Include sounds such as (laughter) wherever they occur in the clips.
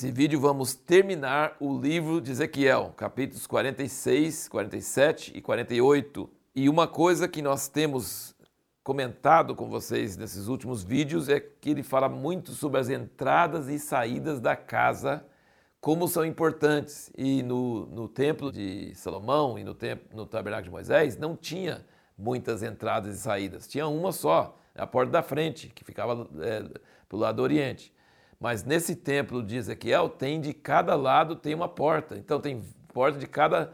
Nesse vídeo vamos terminar o livro de Ezequiel, capítulos 46, 47 e 48. E uma coisa que nós temos comentado com vocês nesses últimos vídeos é que ele fala muito sobre as entradas e saídas da casa, como são importantes. E no, no templo de Salomão e no, templo, no tabernáculo de Moisés não tinha muitas entradas e saídas, tinha uma só, a porta da frente, que ficava é, para o lado do oriente. Mas nesse templo de Ezequiel tem de cada lado tem uma porta. Então tem porta de cada,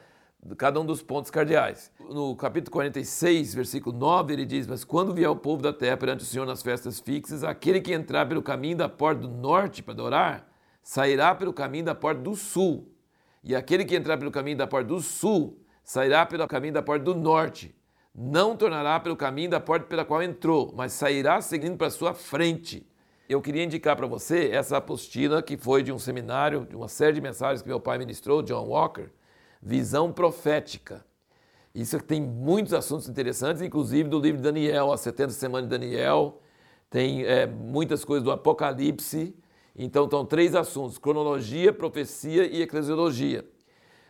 cada um dos pontos cardeais. No capítulo 46, versículo 9, ele diz: Mas quando vier o povo da terra perante o Senhor nas festas fixas, aquele que entrar pelo caminho da porta do norte para adorar, sairá pelo caminho da porta do sul. E aquele que entrar pelo caminho da porta do sul, sairá pelo caminho da porta do norte. Não tornará pelo caminho da porta pela qual entrou, mas sairá seguindo para sua frente eu queria indicar para você essa apostila que foi de um seminário, de uma série de mensagens que meu pai ministrou, John Walker, Visão Profética. Isso tem muitos assuntos interessantes, inclusive do livro de Daniel, as 70 semanas de Daniel, tem é, muitas coisas do Apocalipse. Então, estão três assuntos: cronologia, profecia e eclesiologia.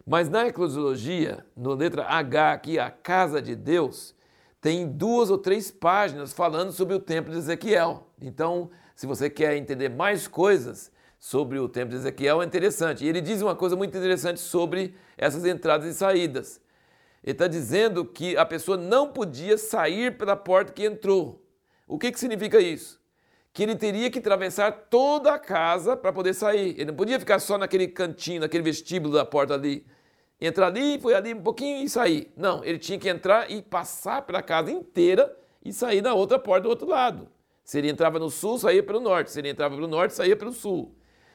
Mas na eclesiologia, na letra H, aqui, a casa de Deus, tem duas ou três páginas falando sobre o templo de Ezequiel. Então, se você quer entender mais coisas sobre o templo de Ezequiel, é interessante. E ele diz uma coisa muito interessante sobre essas entradas e saídas. Ele está dizendo que a pessoa não podia sair pela porta que entrou. O que, que significa isso? Que ele teria que atravessar toda a casa para poder sair. Ele não podia ficar só naquele cantinho, naquele vestíbulo da porta ali. Entrar ali, foi ali um pouquinho e sair. Não, ele tinha que entrar e passar pela casa inteira e sair na outra porta do outro lado. Se ele entrava no sul, saía pelo norte. Se ele entrava pelo norte, saía pelo sul.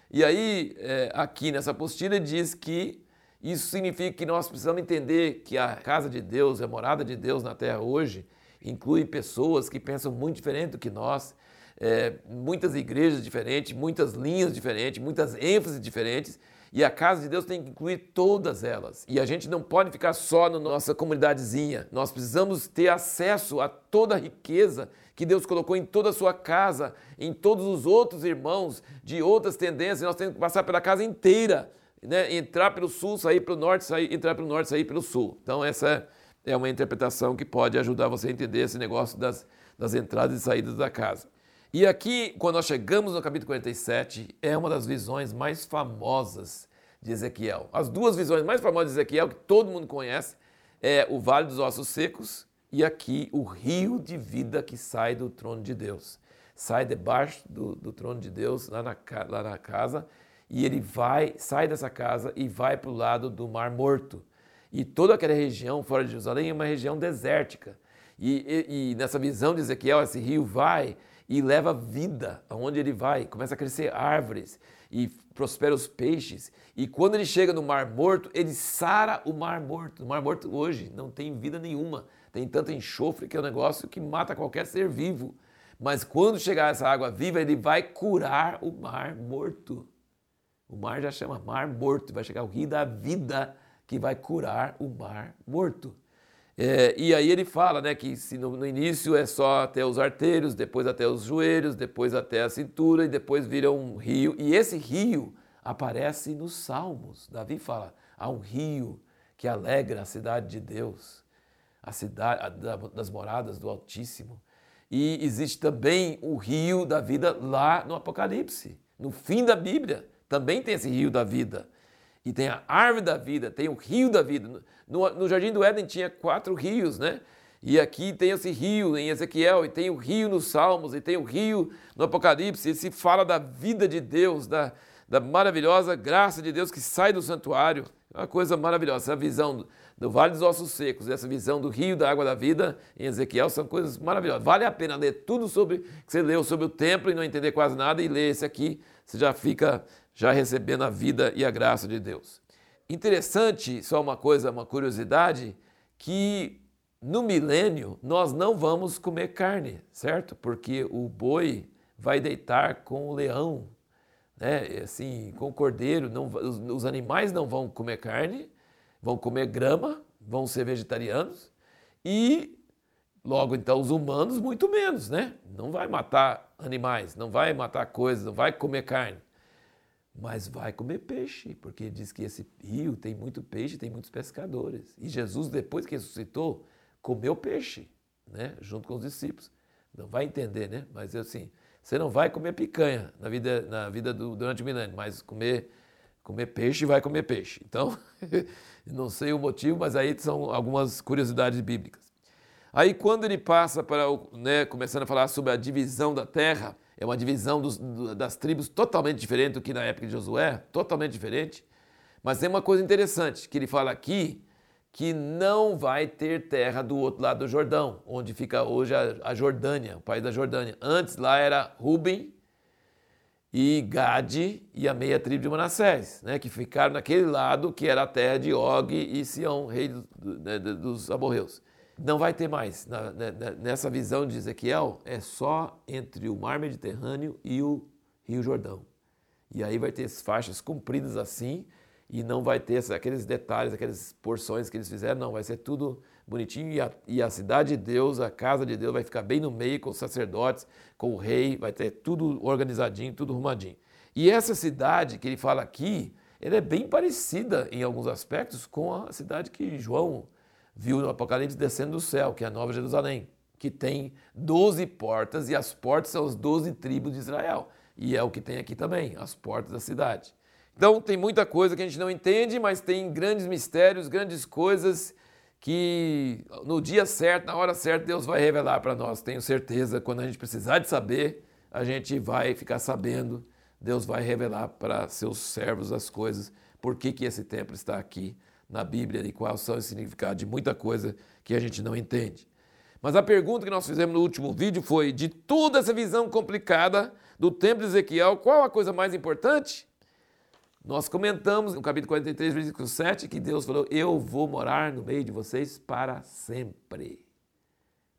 E aí, é, aqui nessa apostila, diz que isso significa que nós precisamos entender que a casa de Deus, a morada de Deus na terra hoje, inclui pessoas que pensam muito diferente do que nós, é, muitas igrejas diferentes, muitas linhas diferentes, muitas ênfases diferentes, e a casa de Deus tem que incluir todas elas. E a gente não pode ficar só na nossa comunidadezinha. Nós precisamos ter acesso a toda a riqueza que Deus colocou em toda a sua casa, em todos os outros irmãos de outras tendências, nós temos que passar pela casa inteira, né? entrar pelo sul, sair pelo norte, sair, entrar pelo norte, sair pelo sul. Então essa é uma interpretação que pode ajudar você a entender esse negócio das, das entradas e saídas da casa. E aqui, quando nós chegamos no capítulo 47, é uma das visões mais famosas de Ezequiel. As duas visões mais famosas de Ezequiel, que todo mundo conhece, é o Vale dos Ossos Secos e aqui o rio de vida que sai do trono de Deus. Sai debaixo do, do trono de Deus, lá na, lá na casa, e ele vai, sai dessa casa e vai para o lado do Mar Morto. E toda aquela região fora de Jerusalém é uma região desértica. E, e, e, nessa visão de Ezequiel, esse rio vai e leva vida aonde ele vai, começa a crescer árvores e prospera os peixes. E quando ele chega no Mar Morto, ele sara o Mar Morto. O Mar Morto hoje não tem vida nenhuma tem tanto enxofre que é um negócio que mata qualquer ser vivo. Mas quando chegar essa água viva, ele vai curar o mar morto. O mar já chama mar morto, vai chegar o rio da vida que vai curar o mar morto. É, e aí ele fala né, que se no, no, início é só até os arteiros, depois até os joelhos, depois até a cintura e depois vira um rio. E esse rio aparece nos Salmos. Davi fala: há um rio que alegra a cidade de Deus a cidade a, das moradas do Altíssimo. E existe também o rio da vida lá no Apocalipse. No fim da Bíblia também tem esse rio da vida. E tem a árvore da vida, tem o rio da vida. No, no Jardim do Éden tinha quatro rios, né? E aqui tem esse rio em Ezequiel, e tem o rio nos Salmos, e tem o rio no Apocalipse. E se fala da vida de Deus, da, da maravilhosa graça de Deus que sai do santuário. É uma coisa maravilhosa, essa visão do Vale dos Ossos Secos, essa visão do Rio da Água da Vida em Ezequiel são coisas maravilhosas. Vale a pena ler tudo sobre que você leu sobre o templo e não entender quase nada e ler esse aqui, você já fica já recebendo a vida e a graça de Deus. Interessante, só uma coisa, uma curiosidade, que no milênio nós não vamos comer carne, certo? Porque o boi vai deitar com o leão, né? Assim, com o cordeiro, não, os, os animais não vão comer carne, vão comer grama, vão ser vegetarianos e logo então os humanos muito menos, né? Não vai matar animais, não vai matar coisas, não vai comer carne. Mas vai comer peixe, porque diz que esse rio tem muito peixe, tem muitos pescadores. E Jesus, depois que ressuscitou, comeu peixe, né, junto com os discípulos. Não vai entender, né? Mas assim, você não vai comer picanha na vida, na vida do, durante o milênio, mas comer, comer peixe vai comer peixe. Então, (laughs) não sei o motivo, mas aí são algumas curiosidades bíblicas. Aí quando ele passa para, né, começando a falar sobre a divisão da terra, é uma divisão dos, das tribos totalmente diferente do que na época de Josué, totalmente diferente. Mas tem uma coisa interessante que ele fala aqui, que não vai ter terra do outro lado do Jordão, onde fica hoje a, Jordânia, o país da Jordânia. Antes lá era Ruben e Gade e a meia tribo de Manassés, né, que ficaram naquele lado que era a terra de Og e Sião, rei né, dos amorreus não vai ter mais. Na, na, nessa visão de Ezequiel, é só entre o mar Mediterrâneo e o Rio Jordão. E aí vai ter faixas compridas assim, e não vai ter aqueles detalhes, aquelas porções que eles fizeram, não, vai ser tudo bonitinho. E a, e a cidade de Deus, a casa de Deus, vai ficar bem no meio com os sacerdotes, com o rei, vai ter tudo organizadinho, tudo arrumadinho. E essa cidade que ele fala aqui, ela é bem parecida em alguns aspectos com a cidade que João viu no Apocalipse descendo do céu, que é a Nova Jerusalém, que tem 12 portas e as portas são as 12 tribos de Israel. E é o que tem aqui também, as portas da cidade. Então tem muita coisa que a gente não entende, mas tem grandes mistérios, grandes coisas que no dia certo, na hora certa, Deus vai revelar para nós. Tenho certeza, quando a gente precisar de saber, a gente vai ficar sabendo. Deus vai revelar para seus servos as coisas, por que, que esse templo está aqui na Bíblia e quais são os significados de muita coisa que a gente não entende. Mas a pergunta que nós fizemos no último vídeo foi: de toda essa visão complicada do templo de Ezequiel, qual a coisa mais importante? Nós comentamos no capítulo 43, versículo 7, que Deus falou: Eu vou morar no meio de vocês para sempre.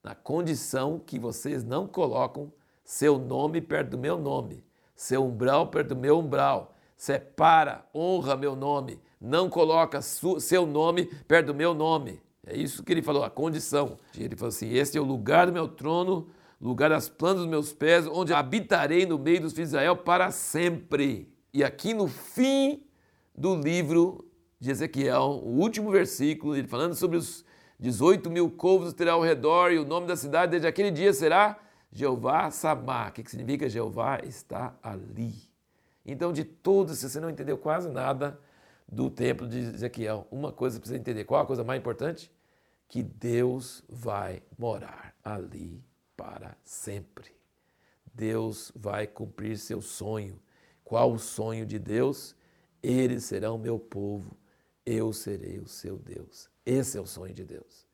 Na condição que vocês não colocam seu nome perto do meu nome, seu umbral perto do meu umbral. Separa, honra meu nome, não coloca seu nome perto do meu nome. É isso que ele falou, a condição. Ele falou assim: Este é o lugar do meu trono, lugar das plantas dos meus pés, onde habitarei no meio dos filhos de Israel para sempre. E aqui no fim do livro de Ezequiel, o último versículo, ele falando sobre os 18 mil povos terá ao redor, e o nome da cidade desde aquele dia será Jeová Samá. Que significa Jeová está ali? Então, de tudo, se você não entendeu quase nada, do templo de Ezequiel. Uma coisa precisa entender: qual a coisa mais importante? Que Deus vai morar ali para sempre. Deus vai cumprir seu sonho. Qual o sonho de Deus? Eles serão meu povo, eu serei o seu Deus. Esse é o sonho de Deus.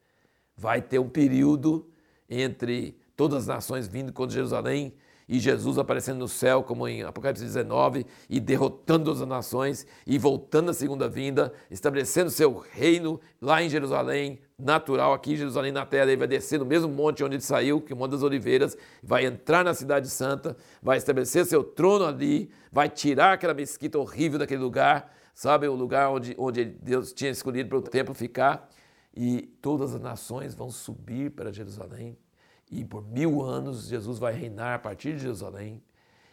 Vai ter um período entre todas as nações vindo contra Jerusalém e Jesus aparecendo no céu, como em Apocalipse 19, e derrotando as nações e voltando à segunda vinda, estabelecendo seu reino lá em Jerusalém, natural aqui em Jerusalém na terra, ele vai descer no mesmo monte onde ele saiu, que é o Monte das Oliveiras, vai entrar na cidade santa, vai estabelecer seu trono ali, vai tirar aquela mesquita horrível daquele lugar, sabe, o lugar onde, onde Deus tinha escolhido para o templo ficar, e todas as nações vão subir para Jerusalém e por mil anos Jesus vai reinar a partir de Jerusalém.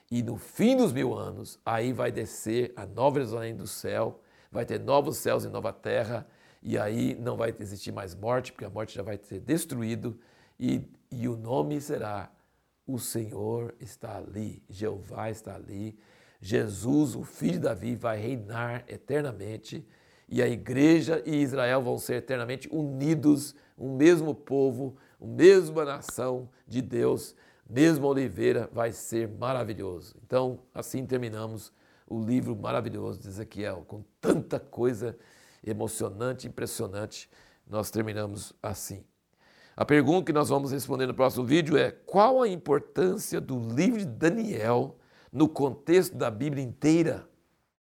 E no fim dos mil anos, aí vai descer a nova Jerusalém do céu, vai ter novos céus e nova terra, e aí não vai existir mais morte, porque a morte já vai ser destruído, e, e o nome será: O Senhor está ali, Jeová está ali, Jesus, o filho de Davi, vai reinar eternamente, e a igreja e Israel vão ser eternamente unidos, um mesmo povo, a mesma nação de Deus, mesma oliveira, vai ser maravilhoso. Então, assim terminamos o livro maravilhoso de Ezequiel, com tanta coisa emocionante, impressionante, nós terminamos assim. A pergunta que nós vamos responder no próximo vídeo é: qual a importância do livro de Daniel no contexto da Bíblia inteira?